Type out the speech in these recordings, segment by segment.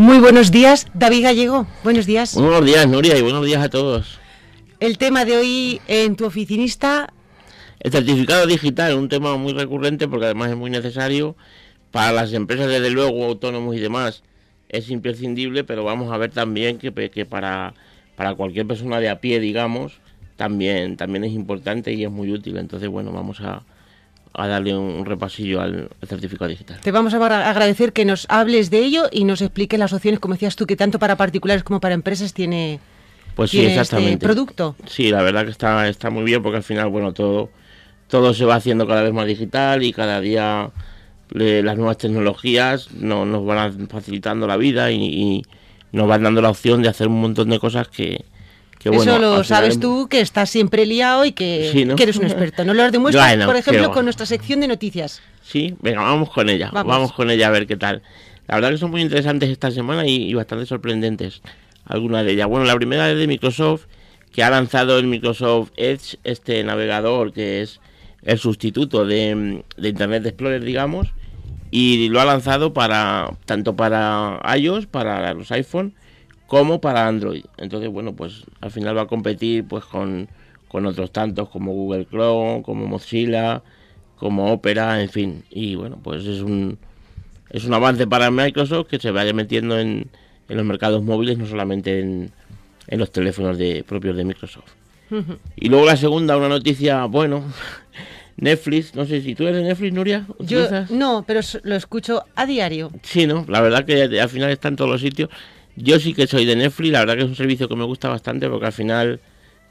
Muy buenos días, David Gallego. Buenos días. Buenos días, Nuria, y buenos días a todos. El tema de hoy en tu oficinista. El certificado digital, un tema muy recurrente porque además es muy necesario para las empresas, desde luego, autónomos y demás. Es imprescindible, pero vamos a ver también que, que para, para cualquier persona de a pie, digamos, también, también es importante y es muy útil. Entonces, bueno, vamos a, a darle un repasillo al, certificado digital. Te vamos a agradecer que nos hables de ello y nos expliques las opciones, como decías tú, que tanto para particulares como para empresas tiene, pues sí, este exactamente. producto. Sí, la verdad que está, está muy bien porque al final, bueno, todo, todo se va haciendo cada vez más digital y cada día las nuevas tecnologías nos van facilitando la vida y nos van dando la opción de hacer un montón de cosas que, eso lo sabes tú, que estás siempre liado y que, eres un experto. ¿No lo demuestras, por ejemplo, con nuestra sección de noticias? Sí, venga, vamos con ella. Vamos. con ella a ver qué tal. La verdad que son muy interesantes esta semana y, bastante sorprendentes algunas de ellas. Bueno, la primera es de Microsoft, que ha lanzado el Microsoft Edge, este navegador que es el sustituto de, de Internet Explorer, digamos, y lo ha lanzado para tanto para iOS, para los iPhone, como para Android. Entonces, bueno, pues al final va a competir pues con, otros tantos como Google Chrome, como Mozilla, como Opera, en fin. Y bueno, pues es un, es un avance para Microsoft que se vaya metiendo en, en los mercados móviles, no solamente en, en los teléfonos de, propios de Microsoft. Y luego la segunda, una noticia, bueno, Netflix, no sé si tú eres Netflix, Nuria. Yo no, pero lo escucho a diario. Sí, ¿no? La verdad que al final está en todos los sitios. Yo sí que soy de Netflix, la verdad que es un servicio que me gusta bastante porque al final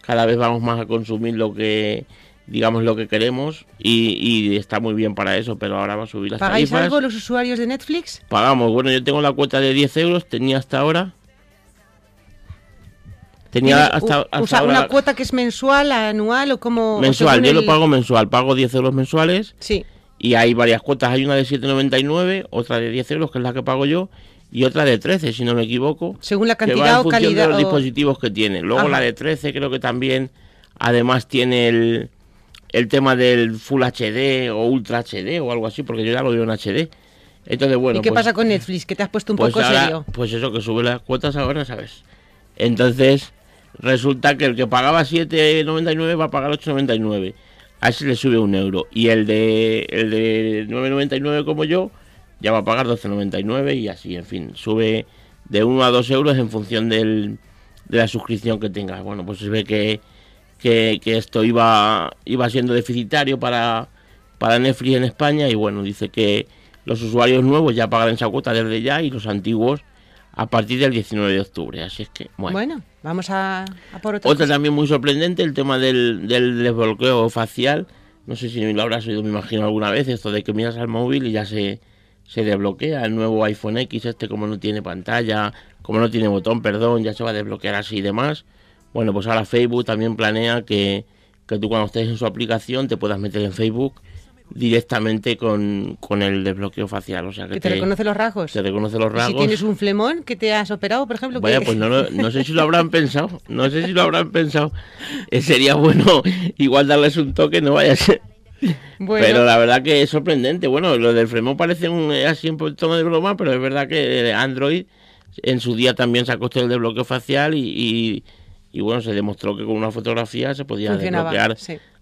cada vez vamos más a consumir lo que digamos lo que queremos y, está muy bien para eso, pero ahora va a subir las ¿Pagáis algo los usuarios de Netflix? Pagamos, bueno, yo tengo la cuota de 10 euros, tenía hasta ahora. Tenía hasta, hasta una cuota que es mensual, anual o como... Mensual, yo lo pago mensual, pago 10 euros mensuales. Sí. Y hay varias cuotas, hay una de 7,99, otra de 10 euros, que es la que pago yo, y otra de 13, si no me equivoco. Según la cantidad o calidad. de los dispositivos que tiene. Luego la de 13 creo que también, además tiene el, el tema del Full HD o Ultra HD o algo así, porque yo ya lo veo en HD. Entonces, bueno. ¿Y qué pues pasa con Netflix? Que te has puesto un pues poco serio. Pues eso, que sube las cuotas ahora, ¿sabes? Entonces, resulta que el que pagaba 7,99 va a pagar 8,99. A ese le sube un euro. Y el de, el de 9,99 como yo ya va a pagar 12,99 y así, en fin, sube de 1 a 2 euros en función del, de la suscripción que tengas. Bueno, pues se ve que, que, esto iba, iba siendo deficitario para, para Netflix en España y bueno, dice que los usuarios nuevos ya pagarán esa cuota desde ya y los antiguos a partir del 19 de octubre. Así es que, bueno. Bueno, vamos a, por otra. Otra también muy sorprendente, el tema del, del desbloqueo facial. No sé si lo habrás oído, me imagino, alguna vez, esto de que miras al móvil y ya se, se desbloquea el nuevo iPhone X, este como no tiene pantalla, como no tiene botón, perdón, ya se va a desbloquear así y demás. Bueno, pues ahora Facebook también planea que, que tú cuando estés en su aplicación te puedas meter en Facebook directamente con, el desbloqueo facial. O sea, que, te, reconoce los rasgos. Te reconoce los rasgos. Si tienes un flemón que te has operado, por ejemplo. Vaya, pues no, no, sé si lo habrán pensado. No sé si lo habrán pensado. Eh, sería bueno igual darles un toque, no vaya a ser pero la verdad que es sorprendente. Bueno, lo del Fremont parece un, así un tono de broma, pero es verdad que Android en su día también sacó del desbloqueo facial y, y, bueno, se demostró que con una fotografía se podía desbloquear.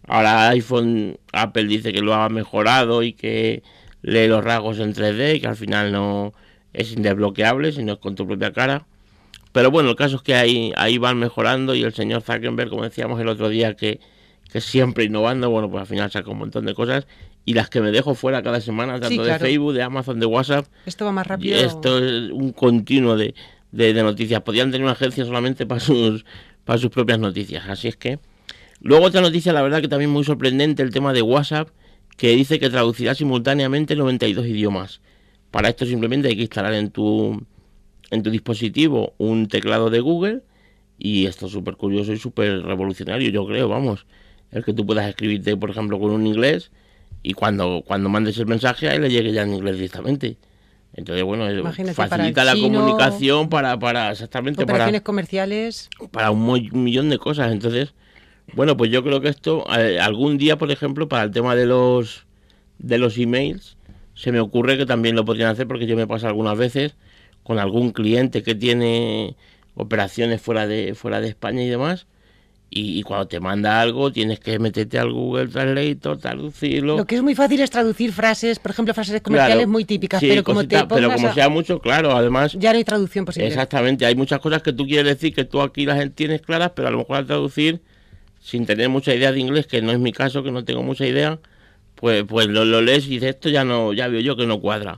Ahora iPhone, Apple dice que lo ha mejorado y que lee los rasgos en 3D y que al final no es indesbloqueable, sino es con tu propia cara. Pero bueno, el caso es que ahí, ahí van mejorando y el señor Zuckerberg, como decíamos el otro día, que que siempre innovando, bueno, pues al final saca un montón de cosas y las que me dejo fuera cada semana, tanto de Facebook, de Amazon, de WhatsApp. Esto va más rápido. Esto es un continuo de, de, noticias. Podrían tener una agencia solamente para sus, para sus propias noticias. Así es que. Luego otra noticia, la verdad que también muy sorprendente, el tema de WhatsApp, que dice que traducirá simultáneamente 92 idiomas. Para esto simplemente hay que instalar en tu, en tu dispositivo un teclado de Google y esto es súper curioso y súper revolucionario, yo creo, vamos el que tú puedas escribirte, por ejemplo, con un inglés y cuando, cuando mandes el mensaje a él le llegue ya en inglés directamente. Entonces, bueno, facilita la comunicación para, para exactamente operaciones comerciales. Para un, millón de cosas. Entonces, bueno, pues yo creo que esto, eh, algún día, por ejemplo, para el tema de los, de los emails, se me ocurre que también lo podrían hacer porque yo me pasa algunas veces con algún cliente que tiene operaciones fuera de, fuera de España y demás. Y, cuando te manda algo tienes que meterte al Google Translator, traducirlo. Lo que es muy fácil es traducir frases, por ejemplo, frases comerciales muy típicas, pero como te Pero como sea mucho, claro, además... Ya no hay traducción posible. Exactamente, hay muchas cosas que tú quieres decir que tú aquí las tienes claras, pero a lo mejor al traducir, sin tener mucha idea de inglés, que no es mi caso, que no tengo mucha idea, pues, pues lo, lo, lees y dices, esto ya no, ya veo yo que no cuadra.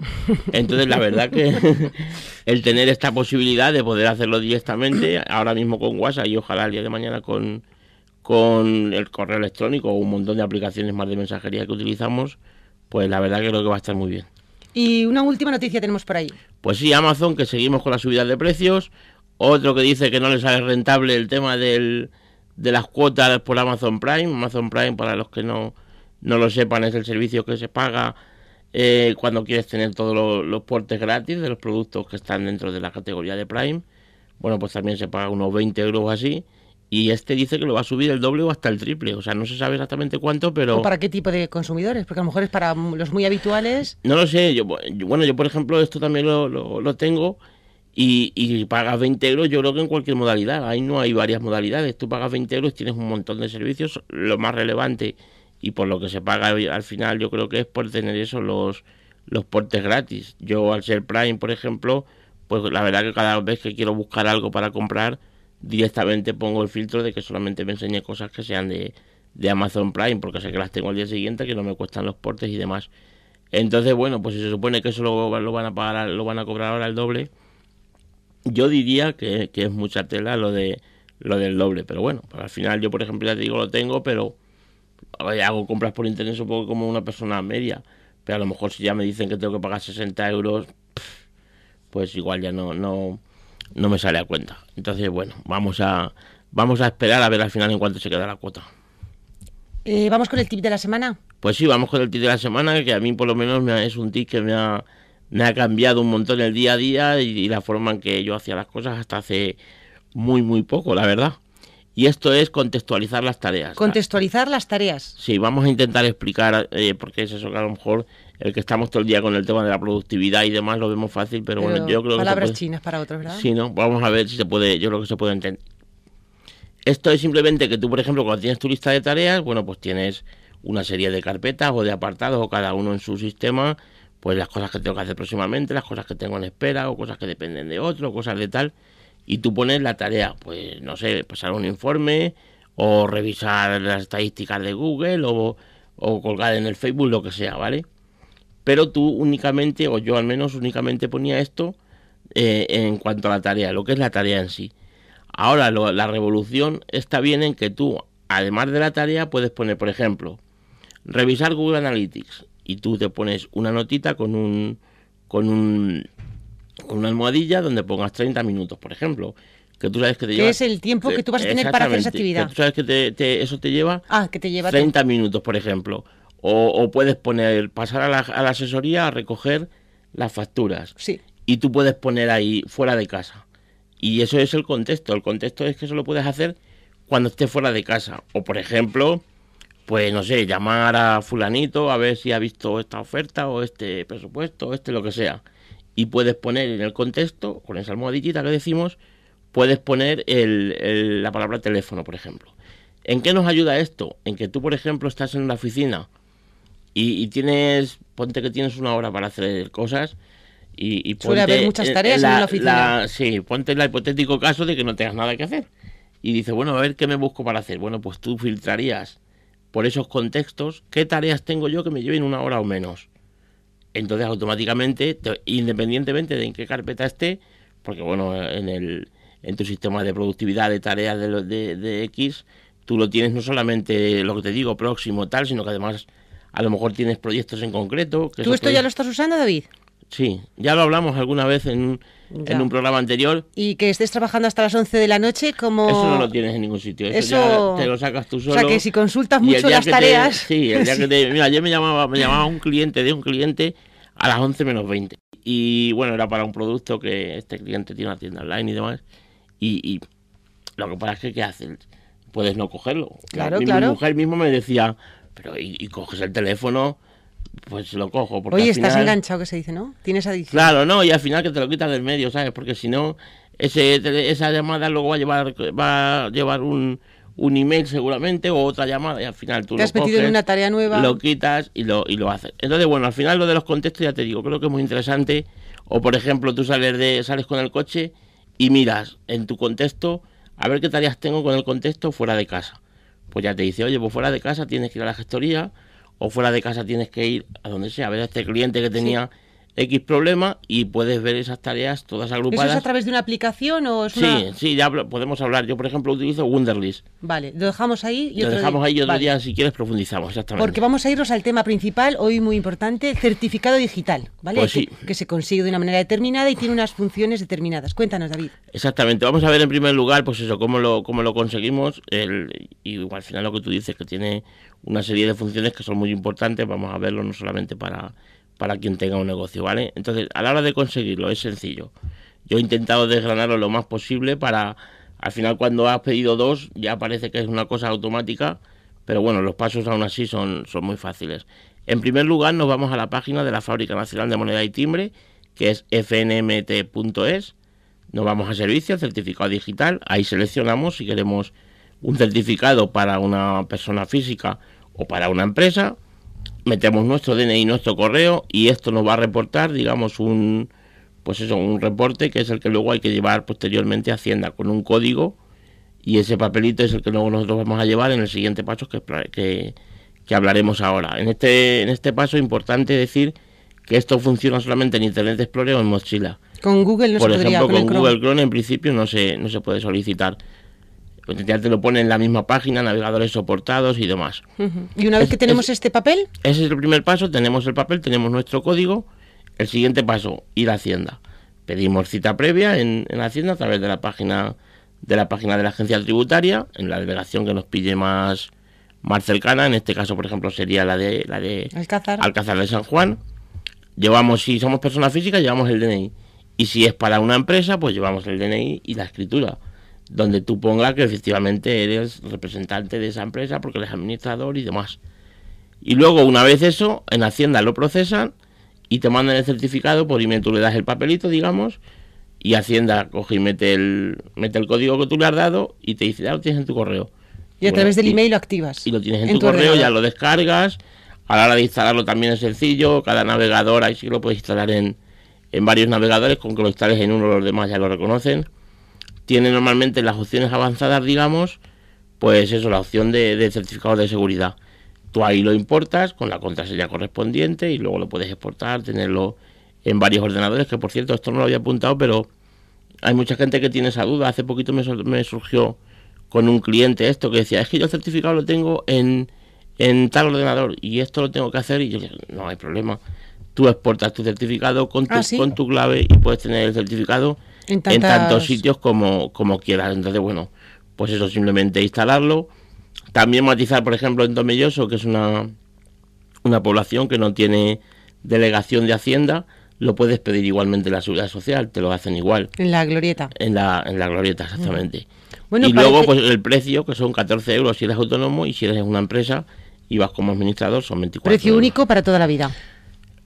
Entonces, la verdad que el tener esta posibilidad de poder hacerlo directamente, ahora mismo con WhatsApp y ojalá el día de mañana con, con el correo electrónico o un montón de aplicaciones más de mensajería que utilizamos, pues la verdad que creo que va a estar muy bien. Y una última noticia tenemos por ahí. Pues sí, Amazon, que seguimos con la subida de precios. Otro que dice que no le sale rentable el tema del, de las cuotas por Amazon Prime. Amazon Prime, para los que no no lo sepan, es el servicio que se paga eh, cuando quieres tener todos los, portes gratis de los productos que están dentro de la categoría de Prime. Bueno, pues también se paga unos 20 euros así. Y este dice que lo va a subir el doble o hasta el triple. O sea, no se sabe exactamente cuánto, pero... ¿O para qué tipo de consumidores? Porque a lo mejor es para los muy habituales. No lo sé. Yo, bueno, yo por ejemplo esto también lo, lo, tengo. Y, y, pagas 20 euros yo creo que en cualquier modalidad. Ahí no hay varias modalidades. Tú pagas 20 euros, tienes un montón de servicios. Lo más relevante y por lo que se paga al final yo creo que es por tener eso los los portes gratis. Yo al ser Prime por ejemplo pues la verdad que cada vez que quiero buscar algo para comprar directamente pongo el filtro de que solamente me enseñe cosas que sean de, de Amazon Prime porque sé que las tengo al día siguiente que no me cuestan los portes y demás. Entonces bueno pues si se supone que eso lo, van a pagar lo van a cobrar ahora el doble yo diría que, que es mucha tela lo de lo del doble. Pero bueno al final yo por ejemplo ya te digo lo tengo pero hago compras por internet supongo como una persona media, pero a lo mejor si ya me dicen que tengo que pagar 60 euros, pues igual ya no, no, no me sale a cuenta. Entonces, bueno, vamos a, vamos a esperar a ver al final en cuánto se queda la cuota. Eh, ¿Vamos con el tip de la semana? Pues sí, vamos con el tip de la semana, que a mí por lo menos me es un tip que me ha, me ha cambiado un montón el día a día y la forma en que yo hacía las cosas hasta hace muy, muy poco, la verdad. Y esto es contextualizar las tareas. Contextualizar las tareas. Sí, vamos a intentar explicar, eh, porque es eso que a lo mejor el que estamos todo el día con el tema de la productividad y demás lo vemos fácil, pero, bueno, yo creo que... Palabras chinas para otros, ¿verdad? Sí, ¿no? Vamos a ver si se puede, yo creo que se puede entender. Esto es simplemente que tú, por ejemplo, cuando tienes tu lista de tareas, bueno, pues tienes una serie de carpetas o de apartados o cada uno en su sistema, pues las cosas que tengo que hacer próximamente, las cosas que tengo en espera o cosas que dependen de otro, cosas de tal y tú pones la tarea, pues no sé, pasar un informe o revisar las estadísticas de Google o, colgar en el Facebook, lo que sea, ¿vale? Pero tú únicamente, o yo al menos únicamente ponía esto eh, en cuanto a la tarea, lo que es la tarea en sí. Ahora la revolución está bien en que tú, además de la tarea, puedes poner, por ejemplo, revisar Google Analytics y tú te pones una notita con un con un una almohadilla donde pongas 30 minutos, por ejemplo. Que tú sabes que te lleva. ¿Qué es el tiempo que tú vas a tener para hacer esa actividad? Que tú sabes que te, eso te lleva. Ah, que te lleva 30 minutos, por ejemplo. O, puedes poner, pasar a la, a la, asesoría a recoger las facturas. Sí. Y tú puedes poner ahí fuera de casa. Y eso es el contexto. El contexto es que eso lo puedes hacer cuando estés fuera de casa. O, por ejemplo, pues no sé, llamar a fulanito a ver si ha visto esta oferta o este presupuesto, o este lo que sea y puedes poner en el contexto, con esa almohadillita que decimos, puedes poner el, la palabra teléfono, por ejemplo. ¿En qué nos ayuda esto? En que tú, por ejemplo, estás en la oficina y, tienes, ponte que tienes una hora para hacer cosas y, y Suele haber muchas tareas en la oficina. sí, ponte el hipotético caso de que no tengas nada que hacer. Y dices, bueno, a ver qué me busco para hacer. Bueno, pues tú filtrarías por esos contextos qué tareas tengo yo que me lleven una hora o menos entonces automáticamente, independientemente de en qué carpeta esté, porque bueno, en, el, en tu sistema de productividad de tareas de, de, de X, tú lo tienes no solamente lo que te digo, próximo, tal, sino que además a lo mejor tienes proyectos en concreto. ¿Tú esto ya lo estás usando, David? Sí, ya lo hablamos alguna vez en, en, un programa anterior. Y que estés trabajando hasta las 11 de la noche como... Eso no lo tienes en ningún sitio, eso, te lo sacas tú solo. O sea, que si consultas mucho las tareas... sí, el día que te... Mira, ayer me llamaba, me llamaba un cliente de un cliente a las 11 menos 20. Y bueno, era para un producto que este cliente tiene una tienda online y demás. Y, lo que pasa es que, ¿qué haces? Puedes no cogerlo. Claro, mi, claro. Mi mujer mismo me decía, pero y, coges el teléfono, pues lo cojo. Porque Oye, estás enganchado, que se dice, ¿no? Tienes adicción. Claro, no, y al final que te lo quitas del medio, ¿sabes? Porque si no, ese, esa llamada luego va a llevar, va a llevar un, un email seguramente o otra llamada y al final tú ¿Te has metido en una tarea nueva? Lo quitas y lo, y lo haces. Entonces, bueno, al final lo de los contextos ya te digo, creo que es muy interesante. O por ejemplo, tú sales, de, sales con el coche y miras en tu contexto a ver qué tareas tengo con el contexto fuera de casa. Pues ya te dice, oye, pues fuera de casa tienes que ir a la gestoría o fuera de casa tienes que ir a donde sea, a ver a este cliente que tenía... X problema y puedes ver esas tareas todas agrupadas. ¿Eso es a través de una aplicación o es Sí, sí, ya podemos hablar. Yo, por ejemplo, utilizo Wunderlist. Vale, lo dejamos ahí y Lo dejamos ahí y otro día, si quieres, profundizamos, exactamente. Porque vamos a irnos al tema principal, hoy muy importante, certificado digital, ¿vale? Pues sí. que, se consigue de una manera determinada y tiene unas funciones determinadas. Cuéntanos, David. Exactamente. Vamos a ver en primer lugar, pues eso, cómo lo, cómo lo conseguimos el, y al final lo que tú dices, que tiene una serie de funciones que son muy importantes. Vamos a verlo no solamente para para quien tenga un negocio, ¿vale? Entonces, a la hora de conseguirlo es sencillo. Yo he intentado desgranarlo lo más posible para, al final cuando has pedido dos, ya parece que es una cosa automática, pero bueno, los pasos aún así son, son muy fáciles. En primer lugar, nos vamos a la página de la Fábrica Nacional de Moneda y Timbre, que es fnmt.es. Nos vamos a servicio, certificado digital. Ahí seleccionamos si queremos un certificado para una persona física o para una empresa metemos nuestro DNI, nuestro correo y esto nos va a reportar, digamos, un pues eso, un reporte que es el que luego hay que llevar posteriormente a Hacienda con un código y ese papelito es el que luego nosotros vamos a llevar en el siguiente paso que, que, que hablaremos ahora. En este, en este paso es importante decir que esto funciona solamente en Internet Explorer o en Mozilla. Con Google no Por se ejemplo, con, Google Chrome en principio no se, no se puede solicitar pues ya te lo pone en la misma página, navegadores soportados y demás. Y una vez que tenemos este papel... Ese es el primer paso, tenemos el papel, tenemos nuestro código. El siguiente paso, ir a Hacienda. Pedimos cita previa en, en Hacienda a través de la página de la página de la agencia tributaria, en la delegación que nos pille más, más cercana, en este caso, por ejemplo, sería la de la de Alcázar. Alcázar de San Juan. Llevamos, si somos personas físicas, llevamos el DNI. Y si es para una empresa, pues llevamos el DNI y la escritura donde tú pongas que efectivamente eres representante de esa empresa porque eres administrador y demás. Y luego, una vez eso, en Hacienda lo procesan y te mandan el certificado, por email tú le das el papelito, digamos, y Hacienda coge y mete el, mete el código que tú le has dado y te dice, ya lo tienes en tu correo. Y a través del email lo activas. Y lo tienes en, tu, correo, ya lo descargas. A la hora de instalarlo también es sencillo, cada navegador ahí sí que lo puedes instalar en, en varios navegadores, con que lo instales en uno los demás ya lo reconocen tiene normalmente las opciones avanzadas, digamos, pues eso, la opción de, certificado de seguridad. Tú ahí lo importas con la contraseña correspondiente y luego lo puedes exportar, tenerlo en varios ordenadores, que por cierto, esto no lo había apuntado, pero hay mucha gente que tiene esa duda. Hace poquito me, me surgió con un cliente esto que decía, es que yo el certificado lo tengo en, en tal ordenador y esto lo tengo que hacer y yo no hay problema. Tú exportas tu certificado con tu, ¿Ah, con tu clave y puedes tener el certificado en, tantos sitios como, como quieras. Entonces, bueno, pues eso, simplemente instalarlo. También matizar, por ejemplo, en Tomelloso, que es una, una población que no tiene delegación de Hacienda, lo puedes pedir igualmente en la seguridad social, te lo hacen igual. En la glorieta. En la, en la glorieta, exactamente. y luego, pues el precio, que son 14 euros si eres autónomo y si eres una empresa y vas como administrador, son 24 Precio único para toda la vida.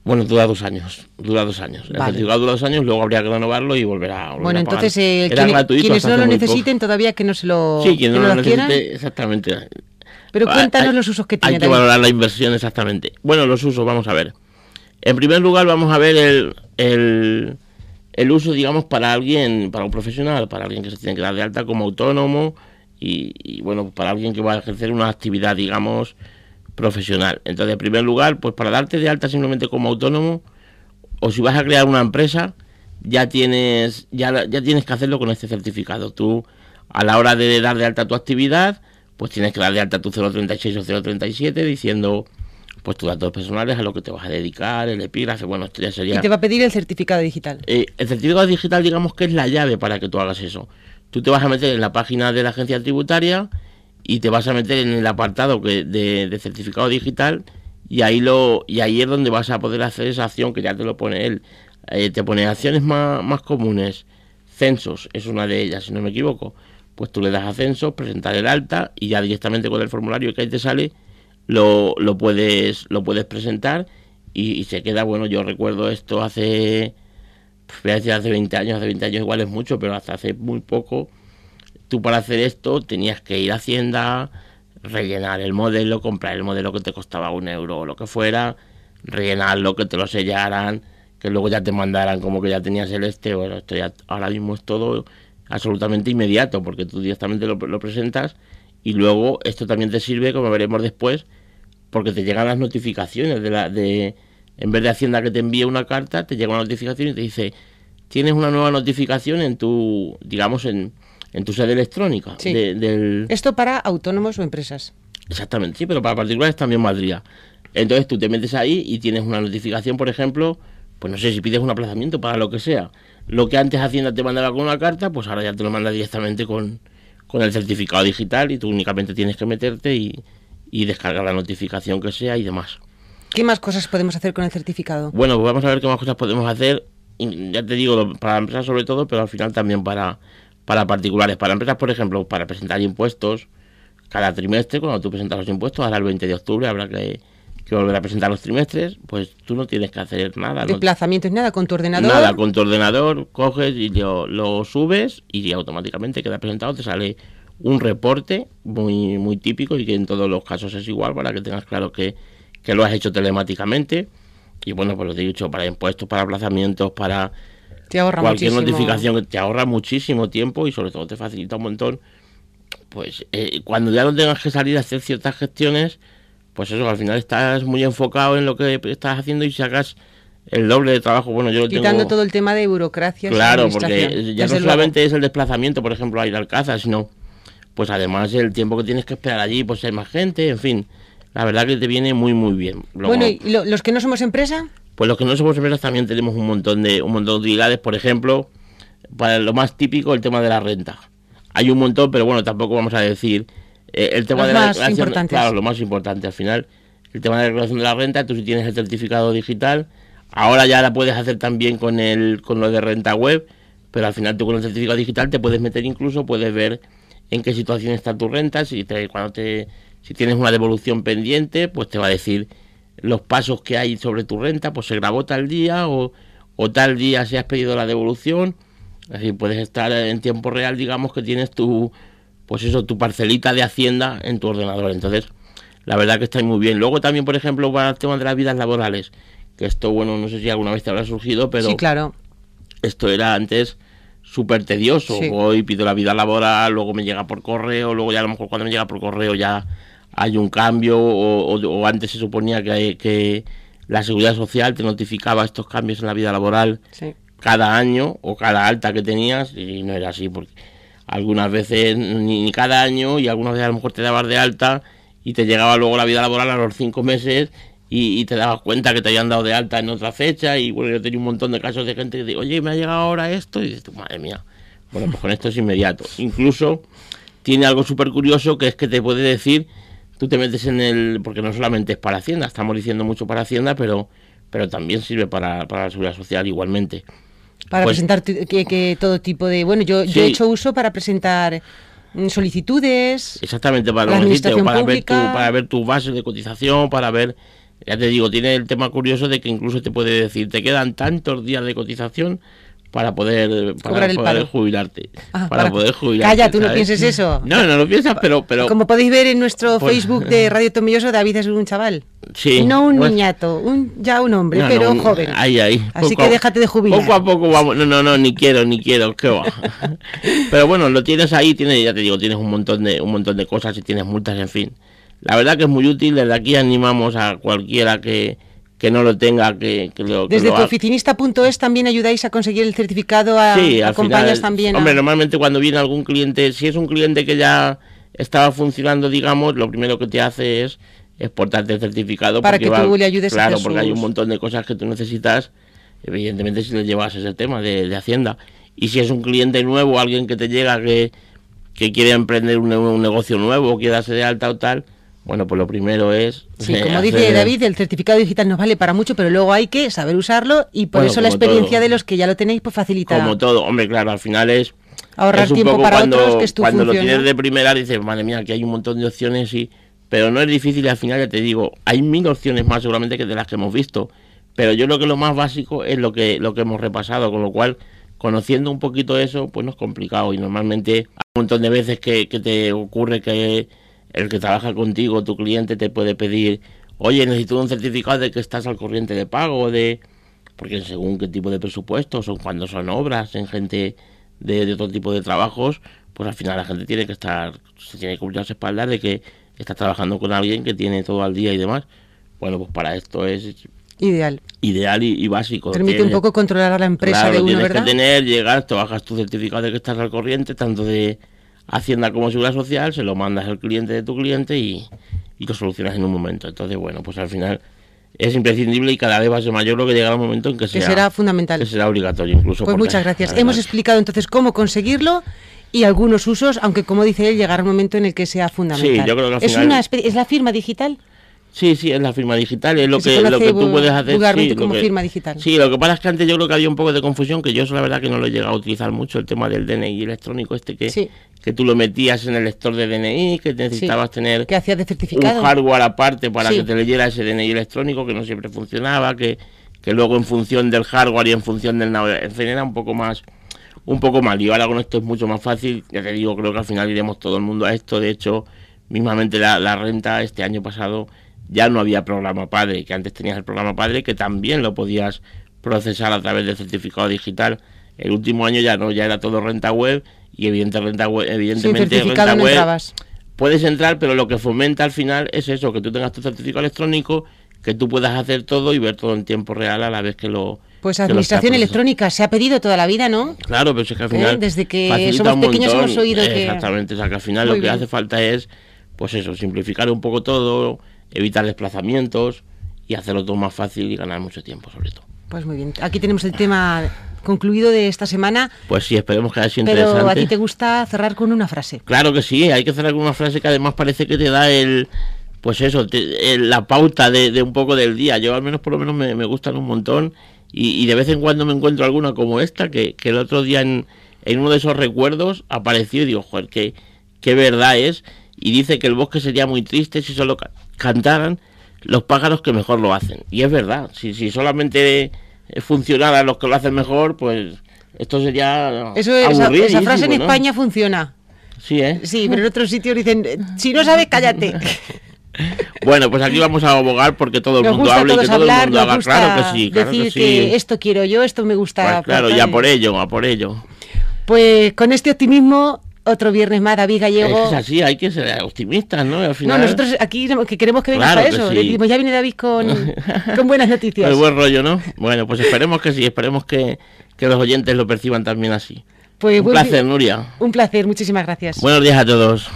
Bueno, dura dos años. Dura dos años. El certificado dura dos años, luego habría que renovarlo y volver a. bueno, entonces, eh, quienes no lo necesiten todavía que no se lo. Sí, quienes no, lo, necesiten, exactamente. Pero cuéntanos los usos que tiene. Hay que valorar la inversión exactamente. Bueno, los usos, vamos a ver. En primer lugar, vamos a ver el, el, el uso, digamos, para alguien, para un profesional, para alguien que se tiene que dar de alta como autónomo y, y bueno, para alguien que va a ejercer una actividad, digamos, profesional. Entonces, en primer lugar, pues para darte de alta simplemente como autónomo, o si vas a crear una empresa, ya tienes, ya, ya tienes que hacerlo con este certificado. Tú, a la hora de dar de alta tu actividad, pues tienes que dar de alta tu 036 o 037 diciendo pues tus datos personales, a lo que te vas a dedicar, el epígrafe, bueno, esto ya sería... Y te va a pedir el certificado digital. Eh, el certificado digital, digamos que es la llave para que tú hagas eso. Tú te vas a meter en la página de la agencia tributaria y te vas a meter en el apartado que de, certificado digital y ahí lo y ahí es donde vas a poder hacer esa acción que ya te lo pone él. Eh, te pone acciones más, más comunes. Censos es una de ellas si no me equivoco. Pues tú le das a censos presentar el alta y ya directamente con el formulario que ahí te sale lo, lo puedes lo puedes presentar y, se queda, bueno, yo recuerdo esto hace, voy a decir hace 20 años, hace 20 años igual es mucho, pero hasta hace muy poco, tú para hacer esto tenías que ir a Hacienda, rellenar el modelo, comprar el modelo que te costaba un euro o lo que fuera, rellenarlo, que te lo sellaran, que luego ya te mandaran como que ya tenías el este, bueno, esto ya ahora mismo es todo absolutamente inmediato, porque tú directamente lo, presentas y luego esto también te sirve, como veremos después, porque te llegan las notificaciones de la de en vez de Hacienda que te envíe una carta, te llega una notificación y te dice, tienes una nueva notificación en tu, digamos, en, en tu sede electrónica. del... Esto para autónomos o empresas. Exactamente, sí, pero para particulares también valdría. Entonces tú te metes ahí y tienes una notificación, por ejemplo, pues no sé si pides un aplazamiento para lo que sea. Lo que antes Hacienda te mandaba con una carta, pues ahora ya te lo manda directamente con, con el certificado digital y tú únicamente tienes que meterte y, y descargar la notificación que sea y demás. ¿Qué más cosas podemos hacer con el certificado? Bueno, pues vamos a ver qué más cosas podemos hacer. Ya te digo, para empresas sobre todo, pero al final también para, para particulares. Para empresas, por ejemplo, para presentar impuestos cada trimestre, cuando tú presentas los impuestos, ahora el 20 de octubre habrá que, volver a presentar los trimestres, pues tú no tienes que hacer nada. Desplazamientos, nada, con tu ordenador. Nada, con tu ordenador coges y lo, lo subes y automáticamente queda presentado, te sale un reporte muy, muy típico y que en todos los casos es igual para que tengas claro que, lo has hecho telemáticamente. Y bueno, pues lo he dicho, para impuestos, para aplazamientos, para cualquier notificación, que te ahorra muchísimo tiempo y sobre todo te facilita un montón. Pues eh, cuando ya no tengas que salir a hacer ciertas gestiones, pues eso, al final estás muy enfocado en lo que estás haciendo y sacas el doble de trabajo. Bueno, yo Quitando todo el tema de burocracia. Claro, porque ya no solamente es el desplazamiento, por ejemplo, a ir al Alcázar, sino pues además el tiempo que tienes que esperar allí, pues hay más gente, en fin, la verdad que te viene muy muy bien. bueno, ¿y los que no somos empresa? Pues los que no somos empresas también tenemos un montón de un montón de utilidades, por ejemplo, para lo más típico el tema de la renta. Hay un montón, pero bueno, tampoco vamos a decir eh, el tema de la más importantes. claro, lo más importante al final, el tema de la declaración de la renta, tú si tienes el certificado digital, ahora ya la puedes hacer también con el con lo de renta web, pero al final tú con el certificado digital te puedes meter incluso, puedes ver en qué situación está tu renta, si te, cuando te, si tienes una devolución pendiente, pues te va a decir los pasos que hay sobre tu renta, pues se grabó tal día o, o tal día se has pedido la devolución, así puedes estar en tiempo real, digamos que tienes tu, pues eso, tu parcelita de hacienda en tu ordenador, entonces la verdad que está muy bien. Luego también, por ejemplo, para el tema de las vidas laborales, que esto, bueno, no sé si alguna vez te habrá surgido, pero... Sí, claro. Esto era antes súper tedioso. Hoy pido la vida laboral, luego me llega por correo, luego ya a lo mejor cuando me llega por correo ya hay un cambio o, antes se suponía que, que, la seguridad social te notificaba estos cambios en la vida laboral cada año o cada alta que tenías y no era así porque algunas veces ni, cada año y algunas veces a lo mejor te dabas de alta y te llegaba luego la vida laboral a los cinco meses y, te dabas cuenta que te habían dado de alta en otra fecha y bueno, yo tenía un montón de casos de gente que dice, oye, me ha llegado ahora esto y dices, madre mía, bueno, pues con esto es inmediato. Incluso tiene algo súper curioso que es que te puede decir, tú te metes en el, porque no solamente es para Hacienda, estamos diciendo mucho para Hacienda, pero, pero también sirve para, la seguridad social igualmente. Para pues presentar que, todo tipo de, bueno, yo, yo he hecho uso para presentar solicitudes. Exactamente, para, para, ver tu, para ver tu base de cotización, para ver ya te digo, tiene el tema curioso de que incluso te puede decir, te quedan tantos días de cotización para poder, para poder jubilarte. Ah, para, poder jubilarte. Calla, tú no pienses eso. No, no lo piensas, pero... pero Como podéis ver en nuestro Facebook de Radio Tomilloso, David es un chaval. Sí. No un niñato, un, ya un hombre, pero joven. Ahí, ahí. Así que déjate de jubilar. Poco a poco vamos. No, no, no, ni quiero, ni quiero, qué va. pero bueno, lo tienes ahí, tienes, ya te digo, tienes un montón de, un montón de cosas y tienes multas, en fin. La verdad que es muy útil, desde aquí animamos a cualquiera que, que no lo tenga, que, lo Desde tu oficinista.es también ayudáis a conseguir el certificado, a, sí, acompañas también. Hombre, normalmente cuando viene algún cliente, si es un cliente que ya estaba funcionando, digamos, lo primero que te hace es exportarte el certificado. Para que tú le ayudes Claro, porque hay un montón de cosas que tú necesitas, evidentemente si le llevas ese tema de, de Hacienda. Y si es un cliente nuevo, alguien que te llega que, que quiere emprender un, un negocio nuevo, quiere darse de alta o tal, bueno, pues lo primero es... Sí, como dice David, el certificado digital nos vale para mucho, pero luego hay que saber usarlo y por eso la experiencia de los que ya lo tenéis pues facilita. Como todo, hombre, claro, al final es... Ahorrar tiempo para otros, que es tu Cuando lo tienes de primera dices, madre mía, aquí hay un montón de opciones y... Pero no es difícil al final ya te digo, hay mil opciones más seguramente que de las que hemos visto. Pero yo creo que lo más básico es lo que, lo que hemos repasado, con lo cual, conociendo un poquito eso, pues no es complicado. Y normalmente hay un montón de veces que, que te ocurre que el que trabaja contigo, tu cliente, te puede pedir, oye, necesito un certificado de que estás al corriente de pago, de porque según qué tipo de presupuestos o cuando son obras en gente de, otro tipo de trabajos, pues al final la gente tiene que estar, se tiene que cubrir las espaldas de que está trabajando con alguien que tiene todo al día y demás. Bueno, pues para esto es Ideal. Ideal y, básico. Permite un poco controlar a la empresa de uno, tienes que tener, llegar, te bajas tu certificado de que estás al corriente, tanto de Hacienda como Seguridad Social, se lo mandas al cliente de tu cliente y, y lo solucionas en un momento. Entonces, bueno, pues al final es imprescindible y cada vez va a ser mayor lo que llegará un momento en que, que será fundamental. Que será obligatorio incluso. Pues muchas gracias. Hemos explicado entonces cómo conseguirlo y algunos usos, aunque como dice él, llegará un momento en el que sea fundamental. Sí, yo creo que ¿Es, una, ¿Es la firma digital? Sí, sí, es la firma digital, es lo que, lo que tú puedes hacer. Sí, como firma digital. Sí, lo que pasa es que antes yo creo que había un poco de confusión, que yo la verdad que no lo he llegado a utilizar mucho, el tema del DNI electrónico este que, que tú lo metías en el lector de DNI, que necesitabas tener ¿Qué hacías de certificado? un hardware aparte para que te leyera ese DNI electrónico, que no siempre funcionaba, que, que luego en función del hardware y en función del en fin, era un poco más un poco mal. Y ahora con esto es mucho más fácil, ya te digo, creo que al final iremos todo el mundo a esto, de hecho, mismamente la, la renta este año pasado ya no había programa padre, que antes tenías el programa padre que también lo podías procesar a través del certificado digital. El último año ya no, ya era todo renta web y evidente, renta web, evidentemente renta web puedes entrar, pero lo que fomenta al final es eso, que tú tengas tu certificado electrónico, que tú puedas hacer todo y ver todo en tiempo real a la vez que lo... Pues administración electrónica se ha pedido toda la vida, ¿no? Claro, pero es que al final... ¿Eh? Desde que somos pequeños hemos oído que... Exactamente, o sea que al final lo que hace falta es, pues eso, simplificar un poco todo, evitar desplazamientos y hacerlo todo más fácil y ganar mucho tiempo sobre todo. Pues muy bien, aquí tenemos el tema concluido de esta semana. Pues sí, esperemos que haya sido interesante. Pero a ti te gusta cerrar con una frase. Claro que sí, hay que cerrar con una frase que además parece que te da el, pues eso, la pauta de, un poco del día. Yo al menos por lo menos me, gustan un montón y, de vez en cuando me encuentro alguna como esta, que, el otro día en, uno de esos recuerdos apareció y digo, joder, qué, qué verdad es. Y dice que el bosque sería muy triste si solo cantaran los pájaros que mejor lo hacen. Y es verdad, si, si solamente funcionaran los que lo hacen mejor, pues esto sería Eso esa, esa, frase en España funciona. Sí, ¿eh? Sí, pero en otros sitios dicen, si no sabes, cállate. Bueno, pues aquí vamos a abogar porque todo el mundo hable y que todo el mundo haga. Claro que sí, claro decir que, sí. que esto quiero yo, esto me gusta. Pues claro, ya por ello, a por ello. Pues con este optimismo otro viernes más, David Gallego. Es así, hay que ser optimistas, ¿no? Al final... No, nosotros aquí que queremos que venga para eso. Le decimos, ya viene David con, con buenas noticias. El buen rollo, ¿no? Bueno, pues esperemos que sí, esperemos que, que los oyentes lo perciban también así. Pues, un placer, Nuria. Un placer, muchísimas gracias. Buenos días a todos.